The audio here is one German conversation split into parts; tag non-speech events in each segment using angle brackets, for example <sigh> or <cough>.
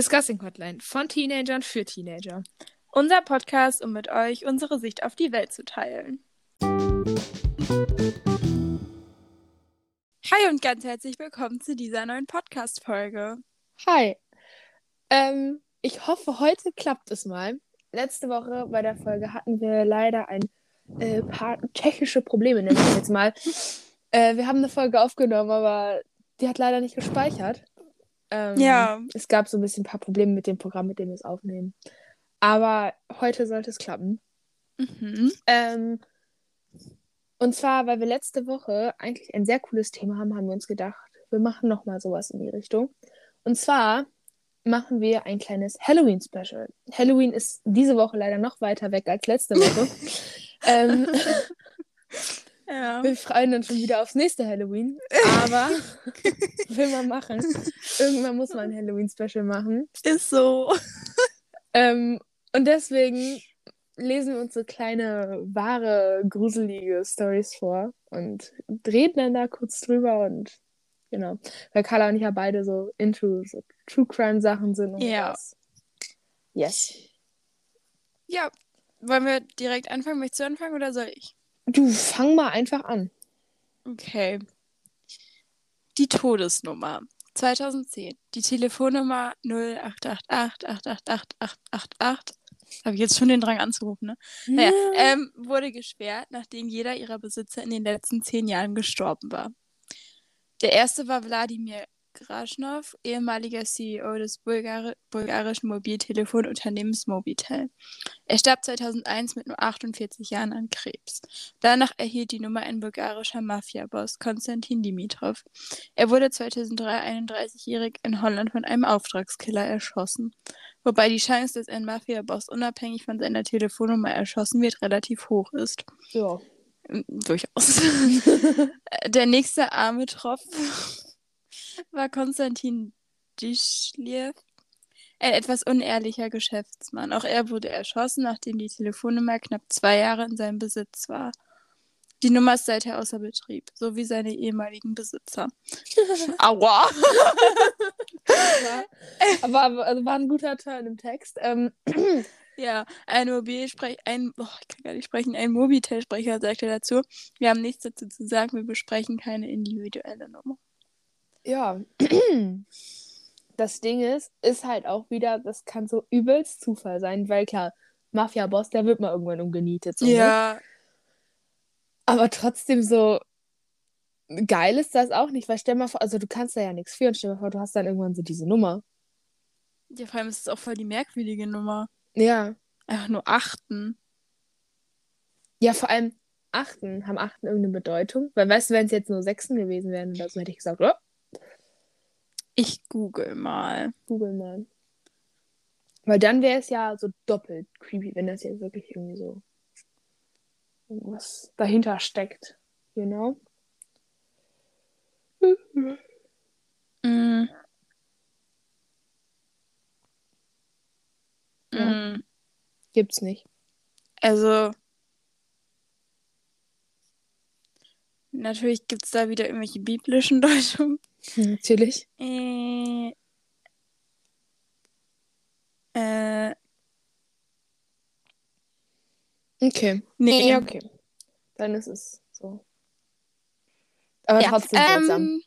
Discussing Hotline von Teenagern für Teenager. Unser Podcast, um mit euch unsere Sicht auf die Welt zu teilen. Hi und ganz herzlich willkommen zu dieser neuen Podcast-Folge. Hi. Ähm, ich hoffe, heute klappt es mal. Letzte Woche bei der Folge hatten wir leider ein äh, paar technische Probleme, nenne ich jetzt mal. <laughs> Äh, wir haben eine Folge aufgenommen, aber die hat leider nicht gespeichert. Ähm, Ja. Es gab so ein bisschen ein paar Probleme mit dem Programm, mit dem wir es aufnehmen. Aber heute sollte es klappen. Mhm. Ähm, und zwar, weil wir letzte Woche eigentlich ein sehr cooles Thema haben, haben wir uns gedacht, wir machen nochmal sowas in die Richtung. Und zwar machen wir ein kleines Halloween-Special. Halloween ist diese Woche leider noch weiter weg als letzte Woche. <laughs> ähm, <laughs> Ja. wir freuen uns schon wieder aufs nächste Halloween. Aber <laughs> will man machen. Irgendwann muss man ein Halloween-Special machen. Ist so. Ähm, und deswegen lesen wir uns so kleine, wahre, gruselige Stories vor und reden dann da kurz drüber und genau. Weil Carla und ich ja beide so into so True Crime Sachen sind und Ja. was. Yes. Ja. Wollen wir direkt anfangen? Möchtest du anfangen oder soll ich? Du fang mal einfach an. Okay. Die Todesnummer. 2010. Die Telefonnummer 0888888888. Habe ich jetzt schon den Drang anzurufen, ne? Naja, ähm, wurde gesperrt, nachdem jeder ihrer Besitzer in den letzten zehn Jahren gestorben war. Der erste war Wladimir Graschnow, ehemaliger CEO des Bulgari bulgarischen Mobiltelefonunternehmens Mobitel. Er starb 2001 mit nur 48 Jahren an Krebs. Danach erhielt die Nummer ein bulgarischer Mafiaboss, Konstantin Dimitrov. Er wurde 2003 31-jährig in Holland von einem Auftragskiller erschossen. Wobei die Chance, dass ein Mafiaboss unabhängig von seiner Telefonnummer erschossen wird, relativ hoch ist. Ja. Mm, Durchaus. <laughs> Der nächste arme Tropf war Konstantin Dischliew, ein etwas unehrlicher Geschäftsmann. Auch er wurde erschossen, nachdem die Telefonnummer knapp zwei Jahre in seinem Besitz war. Die Nummer ist seither außer Betrieb, so wie seine ehemaligen Besitzer. <laughs> Aua! War, <laughs> aber, aber also war ein guter Turn im Text. Ähm, <clears throat> Ja, ein Mobilsprech, ein, oh, ich kann gar nicht sprechen, ein Mobitel-Sprecher sagte dazu, wir haben nichts dazu zu sagen, wir besprechen keine individuelle Nummer. Ja. Das Ding ist, ist halt auch wieder, das kann so übelst Zufall sein, weil klar, Mafia-Boss, der wird mal irgendwann umgenietet. So, ne? Ja, Aber trotzdem so geil ist das auch nicht, weil stell mal vor, also du kannst da ja nichts für und stell mal vor, du hast dann irgendwann so diese Nummer. ja, vor allem ist es auch voll die merkwürdige Nummer. Ja. Einfach nur achten. Ja, vor allem Achten. Haben Achten irgendeine Bedeutung? Weil weißt du, wenn es jetzt nur Sechsen gewesen wären oder so, hätte ich gesagt, oh, Ich google mal. google mal. Weil dann wäre es ja so doppelt creepy, wenn das jetzt wirklich irgendwie so irgendwas dahinter steckt. You know? Mm. Ja. Mm. Gibt's nicht. Also, natürlich gibt es da wieder irgendwelche biblischen <laughs> Deutungen. Natürlich. Äh, äh, Okay. nee. Ja, okay. Dann ist es so. Aber Ja, trotzdem seltsam. ähm,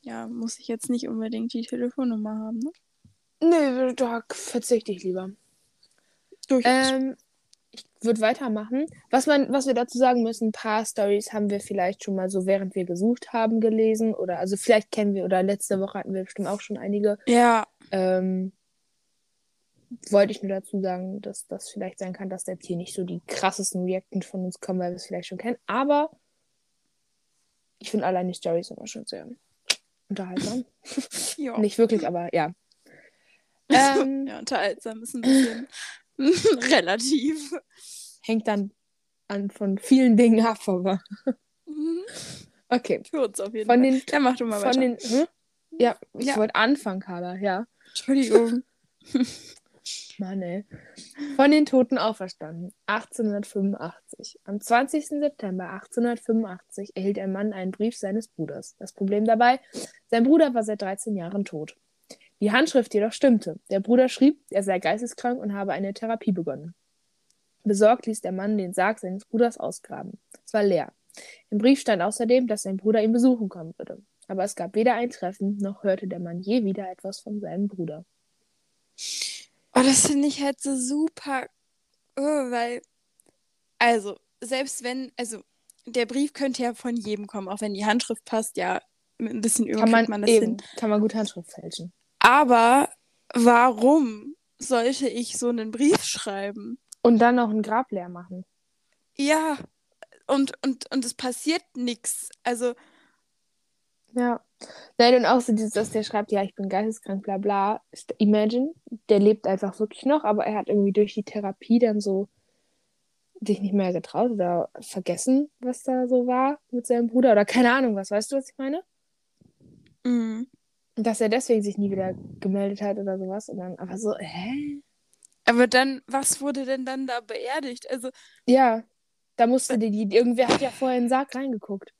ja, muss ich jetzt nicht unbedingt die Telefonnummer haben, ne? Nö, da verzichte ich lieber. Durchaus. Ähm, würde weitermachen. Was, man, was wir dazu sagen müssen, ein paar Stories haben wir vielleicht schon mal so, während wir gesucht haben, gelesen. Oder also vielleicht kennen wir, oder letzte Woche hatten wir bestimmt auch schon einige. ja, Ähm, wollte ich nur dazu sagen, dass das vielleicht sein kann, dass jetzt hier nicht so die krassesten Reactions von uns kommen, weil wir es vielleicht schon kennen. Aber ich finde allein die Stories immer schon sehr unterhaltsam. ja. Nicht wirklich, aber ja. <laughs> Ähm, ja, unterhaltsam ist ein bisschen <laughs> relativ. Hängt dann an von vielen Dingen ab, aber. Mhm. Okay. Für uns auf jeden Von Fall. den, Ja, mach du mal von weiter. den, hm? Ja, ich Ja. wollte anfangen, Carla, ja. Entschuldigung. <laughs> Mann, ey. Von den Toten auferstanden. 1885. Am 20. September 1885 erhielt ein Mann einen Brief seines Bruders. Das Problem dabei, sein Bruder war seit 13 Jahren tot. Die Handschrift jedoch stimmte. Der Bruder schrieb, er sei geisteskrank und habe eine Therapie begonnen. Besorgt ließ der Mann den Sarg seines Bruders ausgraben. Es war leer. Im Brief stand außerdem, dass sein Bruder ihn besuchen kommen würde. Aber es gab weder ein Treffen, noch hörte der Mann je wieder etwas von seinem Bruder. Oh, das finde ich halt so super, oh, weil, also, selbst wenn, also, der Brief könnte ja von jedem kommen, auch wenn die Handschrift passt, ja, ein bisschen Übung Kann man, man das eben, hin. kann man gut Handschrift fälschen. Aber warum sollte ich so einen Brief schreiben? Und dann noch ein Grab leer machen. Ja, und, und, und es passiert nichts. Also, Ja. Nein, und auch so dieses, dass der schreibt, ja, ich bin geisteskrank, bla bla. Imagine, der lebt einfach wirklich noch, aber er hat irgendwie durch die Therapie dann so sich nicht mehr getraut oder vergessen, was da so war mit seinem Bruder oder keine Ahnung was. Weißt du, was ich meine? mm. Dass er deswegen sich nie wieder gemeldet hat oder sowas. Und dann aber so, hä? aber dann, was wurde denn dann da beerdigt? Also, Ja, da musste die, die, irgendwer hat ja vorher in den Sarg reingeguckt.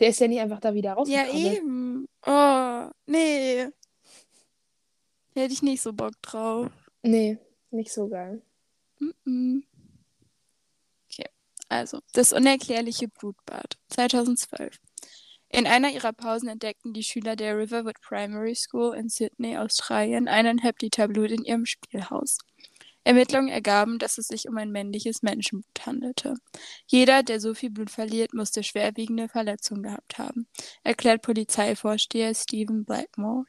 Der ist ja nicht einfach da wieder ja, rausgekommen. eben. Oh, nee. Hätte ich nicht so Bock drauf. Nee, nicht so geil. Mm-mm. Okay, also das unerklärliche Blutbad 2012. In einer ihrer Pausen entdeckten die Schüler der Riverwood Primary School in Sydney, Australien, eineinhalb Liter Blut in ihrem Spielhaus. Ermittlungen ergaben, dass es sich um ein männliches Menschenblut handelte. Jeder, der so viel Blut verliert, musste schwerwiegende Verletzungen gehabt haben, erklärt Polizeivorsteher Stephen Blackmore.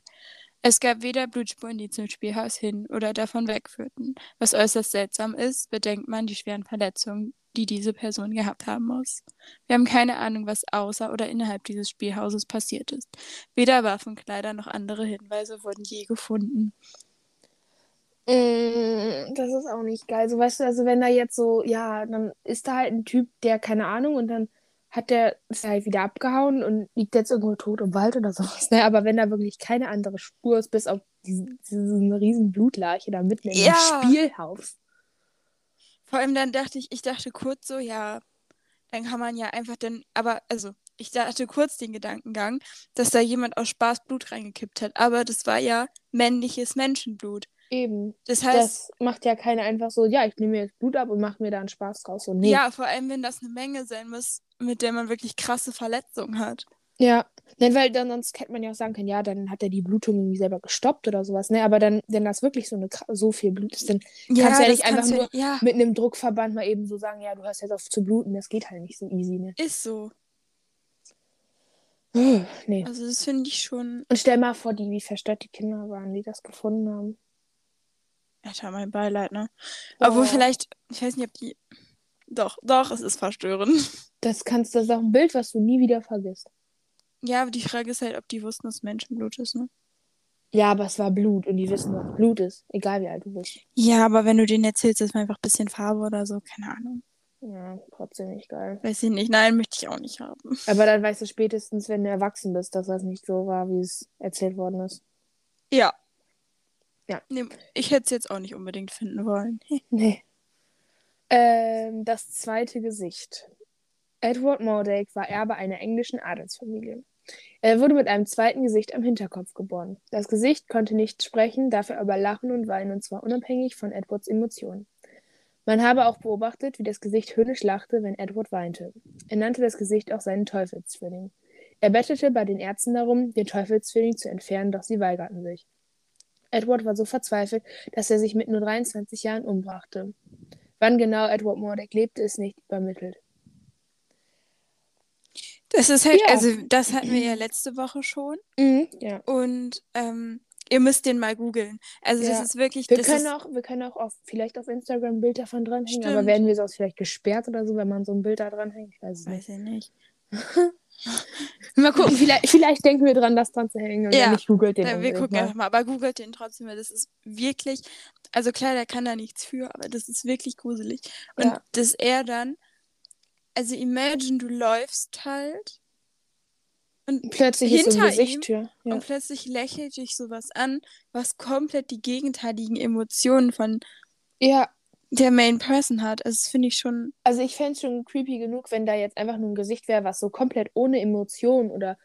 Es gab weder Blutspuren, die zum Spielhaus hin oder davon wegführten. Was äußerst seltsam ist, bedenkt man die schweren Verletzungen, die diese Person gehabt haben muss. Wir haben keine Ahnung, was außer oder innerhalb dieses Spielhauses passiert ist. Weder Waffen, Kleider noch andere Hinweise wurden je gefunden. Mm, Das ist auch nicht geil. So, weißt du, also wenn da jetzt so, ja, dann ist da halt ein Typ, der keine Ahnung und dann hat der, ist halt wieder abgehauen und liegt jetzt irgendwo tot im Wald oder sowas. Ne? Aber wenn da wirklich keine andere Spur ist, bis auf diesen, diesen riesen Blutleiche da mitten im Ja. Spielhaus. Vor allem dann dachte ich, ich dachte kurz so, ja, dann kann man ja einfach dann, aber also, ich dachte kurz den Gedankengang, dass da jemand aus Spaß Blut reingekippt hat. Aber das war ja männliches Menschenblut. Eben. Das heißt, Das macht ja keiner einfach so, ja, ich nehme mir jetzt Blut ab und mache mir da einen Spaß draus. So, nee. ja, vor allem, wenn das eine Menge sein muss, mit der man wirklich krasse Verletzungen hat. Ja, Nein, weil dann sonst hätte man ja auch sagen können, ja, dann hat er die Blutung irgendwie selber gestoppt oder sowas, ne? Aber dann, wenn das wirklich so eine so viel Blut ist, dann kannst du ja nicht einfach nur ja, mit einem Druckverband mal eben so sagen, ja, du hast jetzt auf zu bluten, das geht halt nicht so easy, ne? ist so. Nee. Also das finde ich schon. Und stell mal vor, die, wie verstört die Kinder waren, die das gefunden haben. Alter, mein Beileid, ne? Obwohl Boah. vielleicht, ich weiß nicht, ob die. Doch, doch, es ist verstörend. <laughs> Das kannst, das ist auch ein Bild, was du nie wieder vergisst. Ja, aber die Frage ist halt, ob die wussten, dass Menschenblut ist, ne? Ja, aber es war Blut und die wissen, was Blut ist. Egal wie alt du bist. Ja, aber wenn du denen erzählst, dass man einfach ein bisschen Farbe oder so, keine Ahnung. Ja, trotzdem nicht geil. Weiß ich nicht. Nein, möchte ich auch nicht haben. <laughs> Aber dann weißt du spätestens, wenn du erwachsen bist, dass das nicht so war, wie es erzählt worden ist. Ja. Ja. Nee, ich hätte es jetzt auch nicht unbedingt finden wollen. <laughs> Nee. Ähm, das zweite Gesicht. Edward Mordake war Erbe einer englischen Adelsfamilie. Er wurde mit einem zweiten Gesicht am Hinterkopf geboren. Das Gesicht konnte nicht sprechen, dafür aber lachen und weinen, und zwar unabhängig von Edwards Emotionen. Man habe auch beobachtet, wie das Gesicht höhnisch lachte, wenn Edward weinte. Er nannte das Gesicht auch seinen Teufelszwilling. Er bettelte bei den Ärzten darum, den Teufelszwilling zu entfernen, doch sie weigerten sich. Edward war so verzweifelt, dass er sich mit nur 23 Jahren umbrachte. Wann genau Edward Mordek lebte, ist nicht übermittelt. Das ist halt, Ja. also das hatten wir ja letzte Woche schon. Ja. Und ähm, ihr müsst den mal googeln. Also das Ja. ist wirklich. Wir das können ist, auch, wir können auch auf, vielleicht auf Instagram ein Bild davon dranhängen, aber Stimmt. werden wir sonst vielleicht gesperrt oder so, wenn man so ein Bild da dranhängt? Ich weiß es nicht. Weiß ich nicht. <laughs> Mal gucken, <laughs> vielleicht, vielleicht denken wir dran, das dran zu hängen und Ja. nicht, googelt den. Ja, wir gucken mal. einfach mal. Aber googelt den trotzdem, weil das ist wirklich. Also klar, der kann da nichts für, aber das ist wirklich gruselig. Und Ja. dass er dann. Also imagine, du läufst halt und Plötzlich ist so Hinter Gesicht hier. Ja. Und plötzlich lächelt dich sowas an, was komplett die gegenteiligen Emotionen von ja, der Main Person hat. Also das finde ich schon. also ich fände es schon creepy genug, wenn da jetzt einfach nur ein Gesicht wäre, was so komplett ohne Emotion oder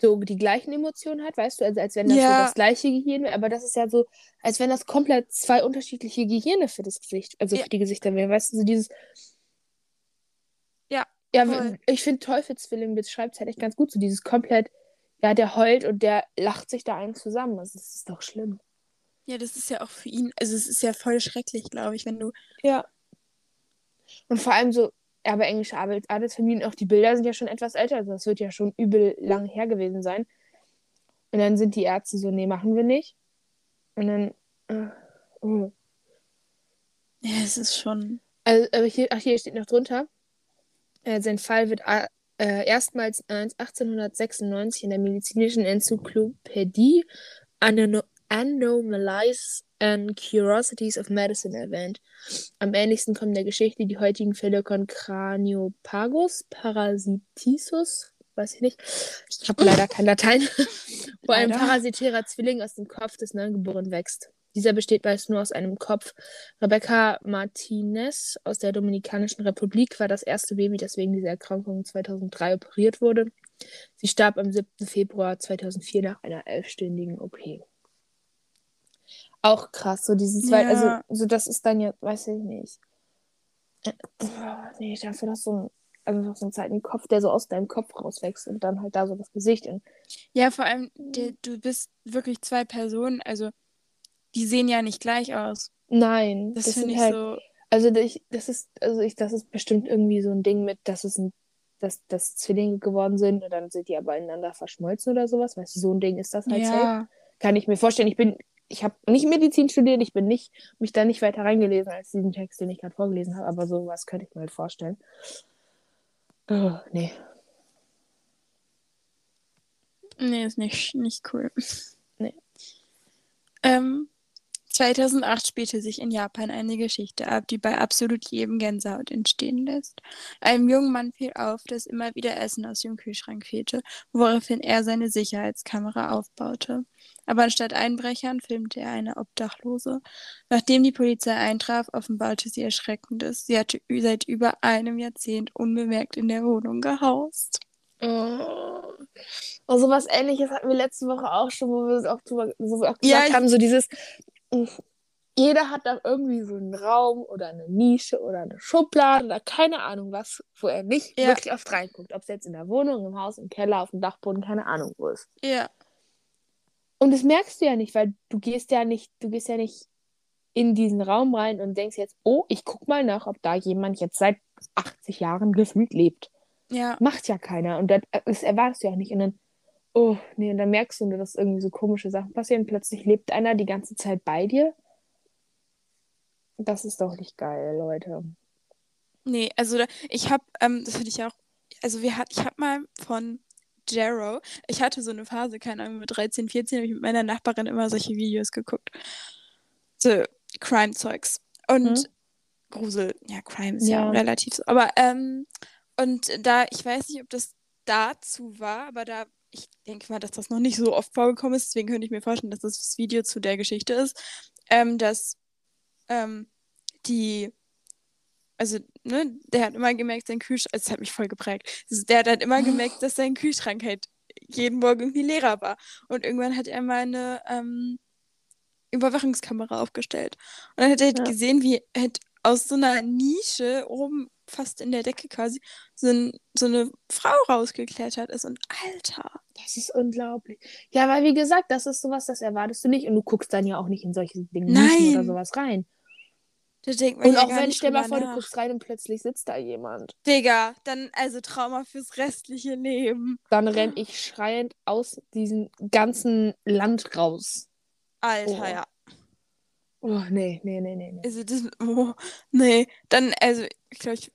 so die gleichen Emotionen hat, weißt du, also als wenn das Ja. so das gleiche Gehirn wäre, aber das ist ja so, als wenn das komplett zwei unterschiedliche Gehirne für das Gesicht, also Ja. für die Gesichter wären, weißt du, so dieses. Ja, Ja, voll. ich finde Teufelsfilm beschreibt es halt echt ganz gut, so dieses komplett, ja, der heult und der lacht sich da einen zusammen, also das ist doch schlimm. Ja, das ist ja auch für ihn, also es ist ja voll schrecklich, glaube ich, wenn du. Ja. Und vor allem so, aber englische Adel- Adelsfamilien, auch die Bilder sind ja schon etwas älter, also das wird ja schon übel lang her gewesen sein. Und dann sind die Ärzte so, nee, machen wir nicht. Und dann, äh, oh. Ja, es ist schon. Also, aber hier, ach, hier steht noch drunter, äh, sein Fall wird äh, äh, erstmals 1896 in der medizinischen Enzyklopädie Ano Anomalies and Curiosities of Medicine erwähnt. Am ähnlichsten kommen der Geschichte die heutigen Fälle von Craniopagus, Parasitissus, weiß ich nicht. Ich habe leider kein Latein. <laughs> wo ein Leider. parasitärer Zwilling aus dem Kopf des Neugeborenen wächst. Dieser besteht meist nur aus einem Kopf. Rebecca Martinez aus der Dominikanischen Republik war das erste Baby, das wegen dieser Erkrankung 2003 operiert wurde. Sie starb am 7. Februar 2004 nach einer elfstündigen OP. Auch krass, so dieses zwei, Ja. also so das ist dann ja, weiß ich nicht. Äh, Nee, dafür das so ein, also so ein zweiten Kopf, der so aus deinem Kopf rauswächst und dann halt da so das Gesicht in. Ja, vor allem, der, du bist wirklich zwei Personen, also die sehen ja nicht gleich aus. Nein, Das, das finde ich halt, so. also ich, das ist, also ich, das ist bestimmt irgendwie so ein Ding mit, dass es ein, dass, dass Zwillinge geworden sind und dann sind die aber ineinander verschmolzen oder sowas. Weißt du, so ein Ding ist das halt safe. Ja, Kann ich mir vorstellen. Ich bin, ich habe nicht Medizin studiert, ich bin nicht, mich da nicht weiter reingelesen als diesen Text, den ich gerade vorgelesen habe, aber sowas könnte ich mir halt vorstellen. Oh, nee. nee, ist nicht, nicht cool. Nee. Ähm, 2008 spielte sich in Japan eine Geschichte ab, die bei absolut jedem Gänsehaut entstehen lässt. Einem jungen Mann fiel auf, dass immer wieder Essen aus dem Kühlschrank fehlte, woraufhin er seine Sicherheitskamera aufbaute. Aber anstatt Einbrechern filmte er eine Obdachlose. Nachdem die Polizei eintraf, offenbarte sie Erschreckendes. Sie hatte seit über einem Jahrzehnt unbemerkt in der Wohnung gehaust. Oh. Und sowas ähnliches hatten wir letzte Woche auch schon, wo wir auch, drüber, wo wir auch Ja, gesagt ich- haben, so dieses, jeder hat da irgendwie so einen Raum oder eine Nische oder eine Schublade oder keine Ahnung was, wo er nicht Ja. wirklich oft reinguckt. Ob es jetzt in der Wohnung, im Haus, im Keller, auf dem Dachboden, keine Ahnung wo ist. Ja, Und das merkst du ja nicht, weil du gehst ja nicht, du gehst ja nicht in diesen Raum rein und denkst jetzt, oh, ich guck mal nach, ob da jemand jetzt seit 80 Jahren gefühlt lebt. ja. Macht ja keiner. Und das, das erwartest du ja auch nicht. Und dann, oh, nee, und dann merkst du, dass irgendwie so komische Sachen passieren. Plötzlich lebt einer die ganze Zeit bei dir. Das ist doch nicht geil, Leute. Nee, also ich habe, ähm, das hatte ich auch, also wir hat, ich habe mal von Jero, ich hatte so eine Phase, keine Ahnung, mit 13, 14, habe ich mit meiner Nachbarin immer solche Videos geguckt. So Crime-Zeugs. Und Mhm. Grusel, ja, Crime ist ja, Ja. relativ so. Aber, ähm, und da, ich weiß nicht, ob das dazu war, aber da, ich denke mal, dass das noch nicht so oft vorgekommen ist, deswegen könnte ich mir vorstellen, dass das das Video zu der Geschichte ist, ähm, dass ähm, die also, ne, der hat immer gemerkt, sein Kühlschrank, es hat mich voll geprägt. Das- Der hat halt immer gemerkt, <gasps> dass sein Kühlschrank halt jeden Morgen irgendwie leerer war. Und irgendwann hat er mal eine ähm, Überwachungskamera aufgestellt. Und dann hat er halt Ja. gesehen, wie halt aus so einer Nische oben fast in der Decke quasi so, ein, so eine Frau rausgeklettert ist. Und Alter, Das ist unglaublich. Ja, weil wie gesagt, das ist sowas, das erwartest du nicht. Und du guckst dann ja auch nicht in solche Dinge oder sowas rein. da denkt man Und ja auch wenn, stell mal vor, du nach. guckst rein und plötzlich sitzt da jemand. Digga, dann also Trauma fürs restliche Leben. Dann renn ich schreiend aus diesem ganzen Land raus. Alter, Oh. ja. Oh, nee, nee, nee, nee, nee. Also das, oh, nee, dann, also ich glaube, ich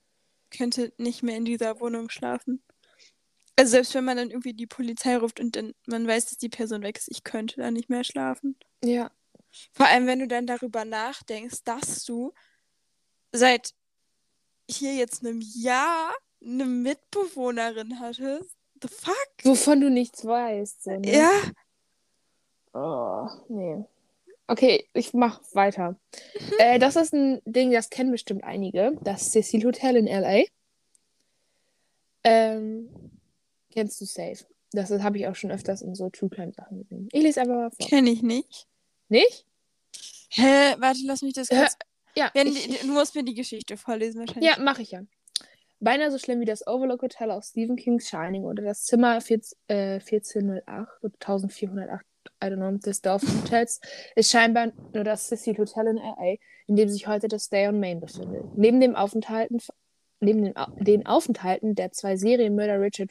könnte nicht mehr in dieser Wohnung schlafen. Also selbst wenn man dann irgendwie die Polizei ruft und dann man weiß, dass die Person weg ist, ich könnte da nicht mehr schlafen. Ja. Vor allem, wenn du dann darüber nachdenkst, dass du seit hier jetzt einem Jahr eine Mitbewohnerin hattest. The fuck? Wovon du nichts weißt. So, ne? Ja. Oh, nee. Okay, ich mach weiter. Äh, das ist ein Ding, das kennen bestimmt einige. Das Cecil Hotel in L.A. Ähm, kennst du safe. Das habe ich auch schon öfters in so True Crime Sachen gesehen. Ich lese einfach mal vor. Kenne ich nicht. Nicht? Hä? Warte, lass mich das kurz. Ja, Wenn, ich, du musst mir die Geschichte vorlesen wahrscheinlich. ja mache ich ja. Beinahe so schlimm wie das Overlook Hotel aus Stephen King's Shining oder das Zimmer 14, äh, 1408 oder 1408, I don't know, des Dorfhotels ist scheinbar nur das Cecil Hotel in LA, in dem sich heute das Stay on Main befindet. Neben dem Aufenthalten, neben den, den Aufenthalten der zwei Serienmörder Richard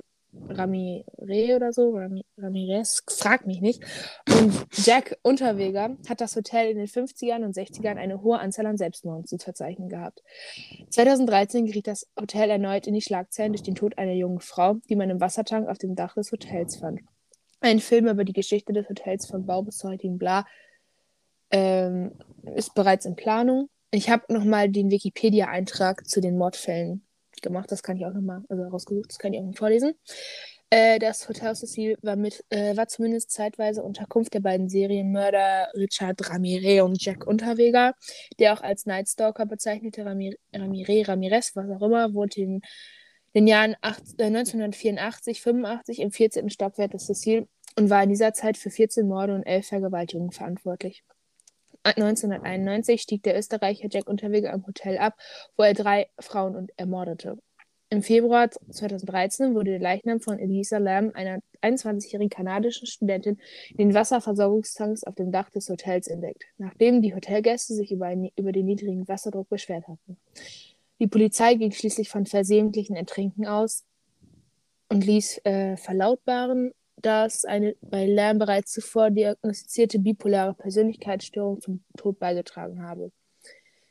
Ramirez oder so, Rami, Ramirez, frag mich nicht, und Jack Unterweger hat das Hotel in den 50ern und 60ern eine hohe Anzahl an Selbstmorden zu verzeichnen gehabt. 2013 geriet das Hotel erneut in die Schlagzeilen durch den Tod einer jungen Frau, die man im Wassertank auf dem Dach des Hotels fand. Ein Film über die Geschichte des Hotels von Bau bis zu heutigen Bla ähm, ist bereits in Planung. Ich habe nochmal den Wikipedia-Eintrag zu den Mordfällen gemacht. Das kann ich auch nochmal, also rausgesucht, das kann ich auch noch vorlesen. Äh, das Hotel Cecil war, mit, äh, war zumindest zeitweise Unterkunft der beiden Serienmörder Richard Ramirez und Jack Unterweger, der auch als Night Stalker bezeichnete Ramir Ramirez, Ramirez, was auch immer, wohnte in den Jahren acht, äh, 1984, 85 im 14. Stockwerk des Cecil und war in dieser Zeit für 14 Morde und 11 Vergewaltigungen verantwortlich. 1991 stieg der Österreicher Jack Unterweger am Hotel ab, wo er drei Frauen ermordete. Im Februar 2013 wurde der Leichnam von Elisa Lam, einer 21-jährigen kanadischen Studentin, in den Wasserversorgungstanks auf dem Dach des Hotels entdeckt, nachdem die Hotelgäste sich über, über den niedrigen Wasserdruck beschwert hatten. Die Polizei ging schließlich von versehentlichen Ertrinken aus und ließ äh, verlautbaren, dass eine bei Lam bereits zuvor diagnostizierte bipolare Persönlichkeitsstörung zum Tod beigetragen habe.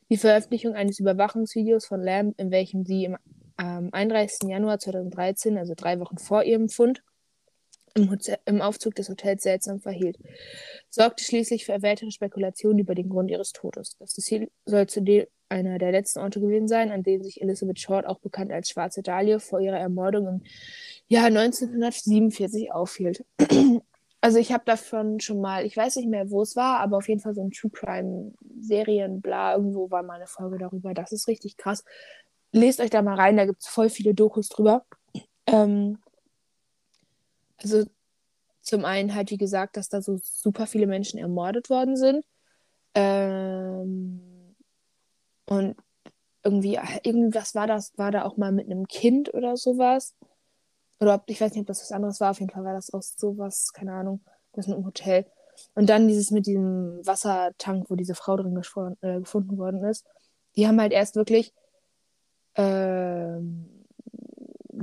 Die Veröffentlichung eines Überwachungsvideos von Lam, in welchem sie im, am 31. Januar 2013, also drei Wochen vor ihrem Fund, im, im Aufzug des Hotels seltsam verhielt, sorgte schließlich für weitere Spekulationen über den Grund ihres Todes. Das Ziel soll zudem einer der letzten Orte gewesen sein, an denen sich Elizabeth Short, auch bekannt als Schwarze Dahlia, vor ihrer Ermordung im Jahr 1947 aufhielt. <clears throat> Also ich habe davon schon mal, ich weiß nicht mehr, wo es war, aber auf jeden Fall so ein True Crime Serien, bla, irgendwo war mal eine Folge darüber. Das ist richtig krass. Lest euch da mal rein, da gibt es voll viele Dokus drüber. Ähm, also zum einen halt, wie gesagt, dass da so super viele Menschen ermordet worden sind. Ähm, und irgendwie, irgendwas war das, war da auch mal mit einem Kind oder sowas. Oder ob, ich weiß nicht, ob das was anderes war. Auf jeden Fall war das auch sowas, keine Ahnung, das mit dem Hotel. Und dann dieses mit diesem Wassertank, wo diese Frau drin äh, gefunden worden ist. Die haben halt erst wirklich ähm,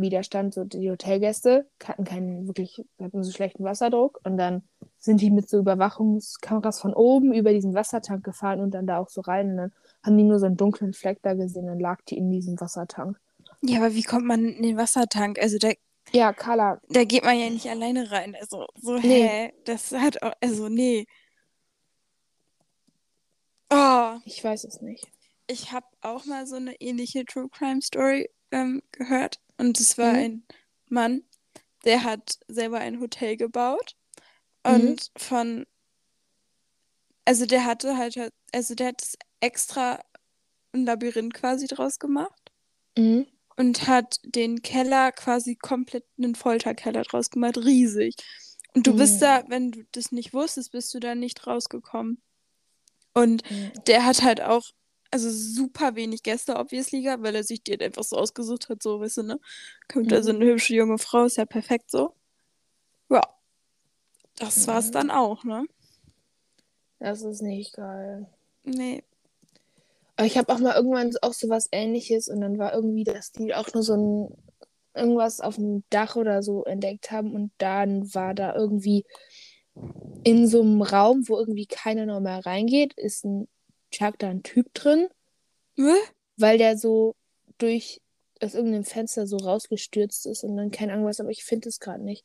Widerstand, so die Hotelgäste hatten keinen wirklich, hatten so schlechten Wasserdruck und dann sind die mit so Überwachungskameras von oben über diesen Wassertank gefahren und dann da auch so rein und dann haben die nur so einen dunklen Fleck da gesehen, dann lag die in diesem Wassertank. Ja, aber wie kommt man in den Wassertank? Also da, Ja, Carla, da geht man ja nicht alleine rein. Also so, Nee. hä? Das hat auch, also nee. Oh, ich weiß es nicht. ich habe auch mal so eine ähnliche True Crime Story ähm, gehört. Und es war Mhm. ein Mann, der hat selber ein Hotel gebaut. Mhm. Und von, also der hatte halt, also der hat extra ein Labyrinth quasi draus gemacht. Mhm. und hat den Keller quasi komplett einen Folterkeller draus gemacht, riesig. Und du bist Mhm. da, wenn du das nicht wusstest, bist du da nicht rausgekommen. Und Mhm. der hat halt auch, also super wenig Gäste, obviously, weil er sich die halt einfach so ausgesucht hat, so, weißt du, ne? Kommt da so Mhm. eine hübsche junge Frau, ist ja perfekt so. Ja. Das war's Mhm. dann auch, ne? Das ist nicht geil. Nee. Aber ich habe auch mal irgendwann auch so was ähnliches und dann war irgendwie, dass die auch nur so ein irgendwas auf dem Dach oder so entdeckt haben und dann war da irgendwie in so einem Raum, wo irgendwie keiner normal reingeht, ist ein Da ein Typ drin, Hä? weil der so durch aus irgendeinem Fenster so rausgestürzt ist und dann keine Ahnung was, aber ich finde es gerade nicht.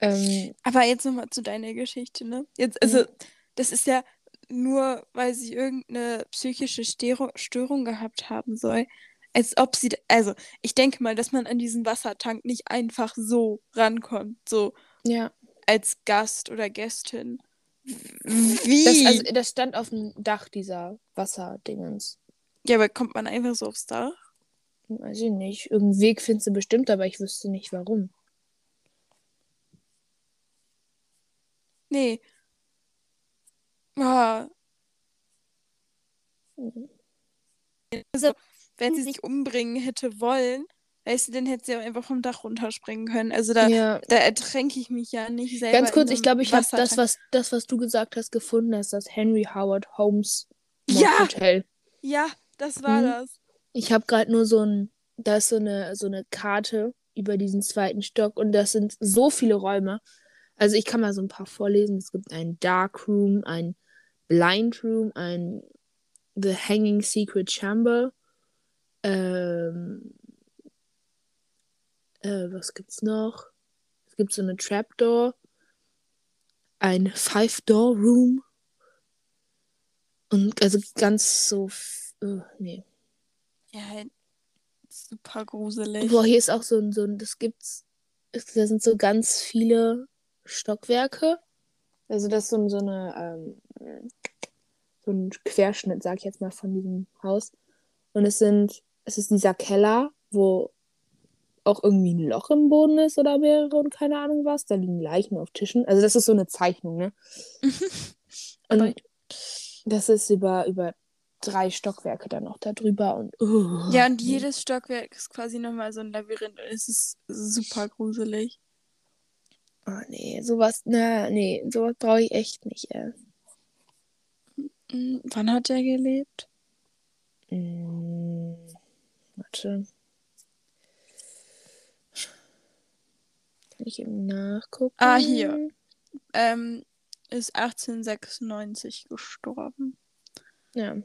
Ähm, Aber jetzt nochmal zu deiner Geschichte, ne? Jetzt, also, Mhm. das ist ja nur, weil sie irgendeine psychische Störung, Störung gehabt haben soll. Als ob sie, also, ich denke mal, dass man an diesen Wassertank nicht einfach so rankommt, so ja. als Gast oder Gästin. Wie? Das, also, das stand auf dem Dach dieser Wasserdingens. Ja, aber kommt man einfach so aufs Dach? Weiß ich nicht. Irgendeinen Weg findest du bestimmt, aber ich wüsste nicht warum. Nee. Ah. Mhm. Also, wenn sie sich umbringen hätte wollen, weißt du, dann hätte sie auch einfach vom Dach runterspringen können. Also da, Ja. da ertränke ich mich ja nicht selber. Ganz kurz, ich glaube, ich habe das was, das, was du gesagt hast, gefunden. Das ist das Henry Howard Holmes Ja! Hotel. Ja, das war Mhm. das. Ich habe gerade nur so ein, da ist so eine, so eine Karte über diesen zweiten Stock und das sind so viele Räume. Also ich kann mal so ein paar vorlesen. Es gibt ein Dark Room, ein Blind Room, ein The Hanging Secret Chamber. Ähm, äh, was gibt's noch? Es gibt so eine Trapdoor, ein Five-Door Room und also ganz so, äh, nee. Ja, halt super gruselig. Boah, hier ist auch so ein, so ein, das gibt's, es, da sind so ganz viele Stockwerke. Also das ist so, ein- so eine, ähm, so ein Querschnitt, sag ich jetzt mal, von diesem Haus. Und es sind, es ist dieser Keller, wo auch irgendwie ein Loch im Boden ist oder mehrere und keine Ahnung was. Da liegen Leichen auf Tischen. Also das ist so eine Zeichnung, ne? <laughs> Und das ist über, über drei Stockwerke dann noch da drüber und uh, Ja, und nee. jedes Stockwerk ist quasi nochmal so ein Labyrinth und es ist super gruselig. Oh nee, sowas, na, nee, sowas brauche ich echt nicht, ey. Hm, Wann hat er gelebt? Mm, warte. Kann ich eben nachgucken? Ah, hier. Ähm, ist 1896 gestorben. Ja.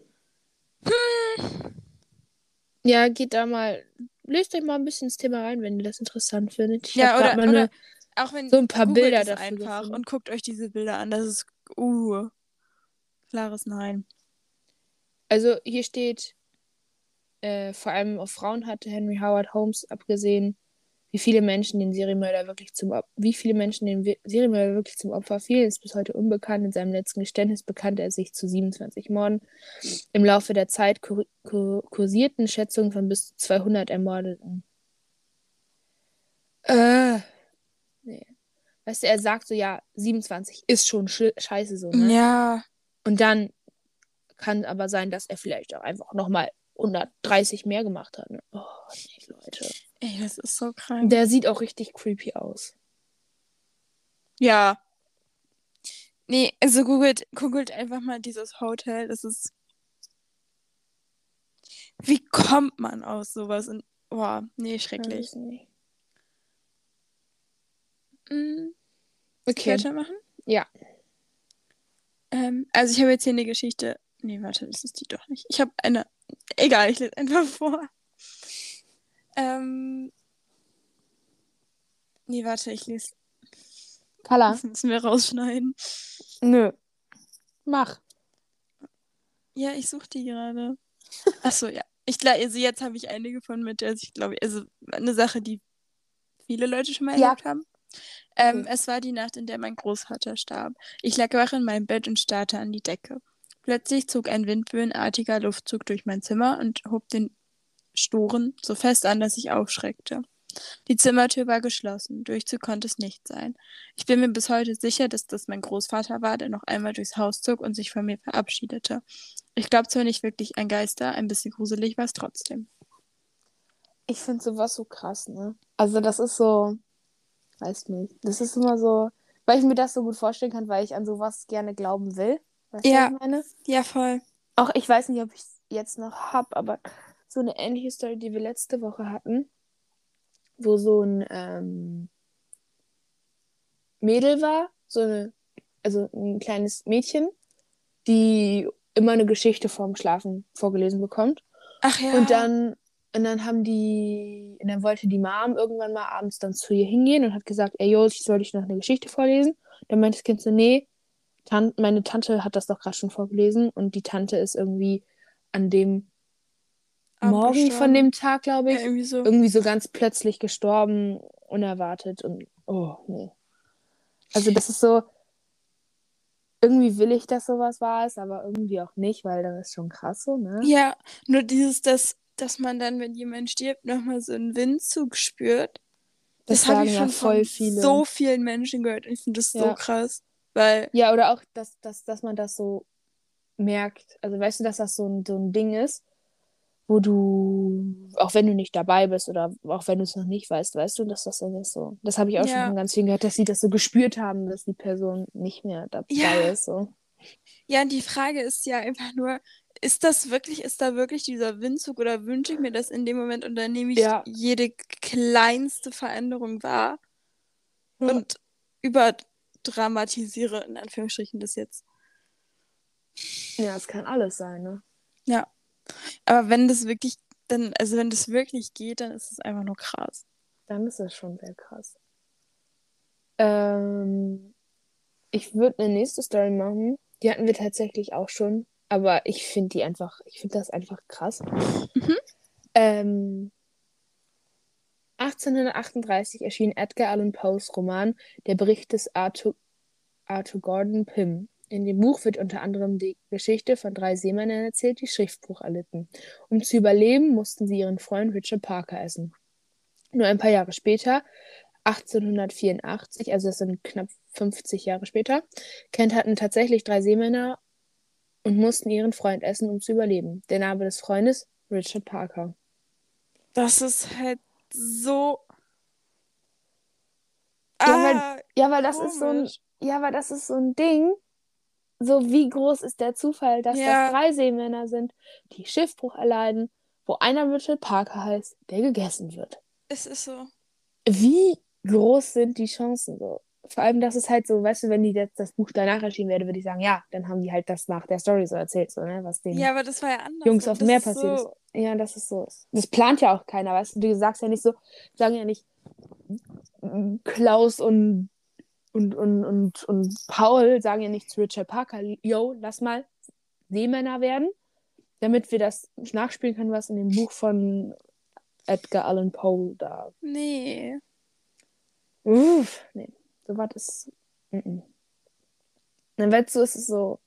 Ja, geht da mal, lest euch mal ein bisschen ins Thema rein, wenn ihr das interessant findet. Ich Ja, oder, mal oder auch wenn so ein paar googelt Bilder dafür einfach gefunden. und guckt euch diese Bilder an. Das ist uh klares Nein. Also hier steht, äh, vor allem auf Frauen hatte Henry Howard Holmes abgesehen, wie viele Menschen den Serienmörder wirklich zum Op wie viele Menschen den Vi- Serienmörder wirklich zum Opfer fielen, ist bis heute unbekannt. In seinem letzten Geständnis bekannte er sich zu 27 Morden. Im Laufe der Zeit kur kur kursierten Schätzungen von bis zu 200 Ermordeten. Äh, nee. Weißt du, er sagt so, ja, 27 ist schon sch scheiße so, ne? Ja. Und dann kann aber sein, dass er vielleicht auch einfach nochmal 130 mehr gemacht hat. Ne? Oh, nee, Leute. Ey, das ist so krank. Der sieht auch richtig creepy aus. Ja. Nee, also googelt, googelt einfach mal dieses Hotel. Das ist. Wie kommt man aus sowas? Und, boah, nee, schrecklich. Weiß nicht. Mhm. Okay. Weitermachen? Ja. Ähm, also ich habe jetzt hier eine Geschichte. Nee, warte, das ist die doch nicht. Ich habe eine. Egal, ich lese einfach vor. Ähm. Nee, warte, ich lese. Kala. Das <laughs> müssen wir rausschneiden. Nö. Mach. Ja, ich suche die gerade. Achso, ja. Ich glaube, also jetzt habe ich eine gefunden, mit der ich glaube, also eine Sache, die viele Leute schon mal Ja. erlebt haben. Ähm, Okay. Es war die Nacht, in der mein Großvater starb. Ich lag wach in meinem Bett und starrte an die Decke. Plötzlich zog ein windböenartiger Luftzug durch mein Zimmer und hob den Storen so fest an, dass ich aufschreckte. Die Zimmertür war geschlossen. Durchzug konnte es nicht sein. Ich bin mir bis heute sicher, dass das mein Großvater war, der noch einmal durchs Haus zog und sich von mir verabschiedete. Ich glaube zwar nicht wirklich an Geister, ein bisschen gruselig war es trotzdem. Ich finde sowas so krass, ne? Also das ist so, weiß nicht. Das ist immer so, weil ich mir das so gut vorstellen kann, weil ich an sowas gerne glauben will. Weißt Ja. was ich meine? Ja, voll. Auch ich weiß nicht, ob ich es jetzt noch habe, aber so eine ähnliche Story, die wir letzte Woche hatten, wo so ein ähm, Mädel war, so eine, also ein kleines Mädchen, die immer eine Geschichte vorm Schlafen vorgelesen bekommt. Ach ja. Und dann, und dann haben die, und dann wollte die Mom irgendwann mal abends dann zu ihr hingehen und hat gesagt, ey, Jo, ich soll dich noch eine Geschichte vorlesen. Dann meinte das Kind so, nee, Tan meine Tante hat das doch gerade schon vorgelesen und die Tante ist irgendwie an dem Morgen von dem Tag, glaube Ja, ich, irgendwie so. irgendwie so ganz plötzlich gestorben, unerwartet und oh, nee. Also das ist so, irgendwie will ich, dass sowas war ist, aber irgendwie auch nicht, weil dann ist schon krass so, ne? Ja, nur dieses, dass, dass man dann, wenn jemand stirbt, nochmal so einen Windzug spürt. Das Das, habe ich ja schon voll von viele. so vielen Menschen gehört. Ich finde das so Ja. krass. Weil, Ja, oder auch, dass, dass, dass man das so merkt. Also weißt du, dass das so ein, so ein Ding ist, wo du, auch wenn du nicht dabei bist oder auch wenn du es noch nicht weißt, weißt du, dass das dann ist so. Das habe ich auch schon Ja. von ganz vielen gehört, dass sie das so gespürt haben, dass die Person nicht mehr dabei Ja. ist. So. ja, und die Frage ist ja einfach nur, ist das wirklich, ist da wirklich dieser Windzug oder wünsche ich mir das in dem Moment und dann nehme ich Ja. jede kleinste Veränderung wahr Ja. und überdramatisiere in Anführungsstrichen das jetzt. Ja, es kann alles sein, ne? Ja. Aber wenn das wirklich, dann, also wenn das wirklich geht, dann ist es einfach nur krass. Dann ist das schon sehr krass. Ähm, ich würde eine nächste Story machen. Die hatten wir tatsächlich auch schon. Aber ich finde die einfach, ich finde das einfach krass. Mhm. Ähm, 1838 erschien Edgar Allan Poes Roman Der Bericht des Arthur, Arthur Gordon Pym. In dem Buch wird unter anderem die Geschichte von drei Seemännern erzählt, die Schiffbruch erlitten. Um zu überleben, mussten sie ihren Freund Richard Parker essen. Nur ein paar Jahre später, 1884, also das sind knapp 50 Jahre später, hatten tatsächlich drei Seemänner und mussten ihren Freund essen, um zu überleben. Der Name des Freundes Richard Parker. Das ist halt so. Ja, weil- Ah, Ja, weil das ist so ein, komisch. ja, weil das ist so ein Ding. So wie groß ist der Zufall, dass Ja. das drei Seemänner sind, die Schiffbruch erleiden, wo einer Richard Parker heißt, der gegessen wird. Es ist so. Wie groß sind die Chancen so? Vor allem, das ist halt so, weißt du, wenn die jetzt das Buch danach erschienen wäre, würde ich sagen, ja, dann haben die halt das nach der Story so erzählt, so, ne, was den Ja, aber das war ja anders. Jungs auf dem Meer passiert ist. so. Ja, das ist so. Das plant ja auch keiner, weißt du? Du sagst ja nicht so, sagen ja nicht Klaus und, und, und, und, und Paul sagen ja nicht zu Richard Parker, yo, lass mal Seemänner werden, damit wir das nachspielen können, was in dem Buch von Edgar Allan Poe da. Nee. Uff, nee, so was ist. Mm. Dann weißt du, ist es so.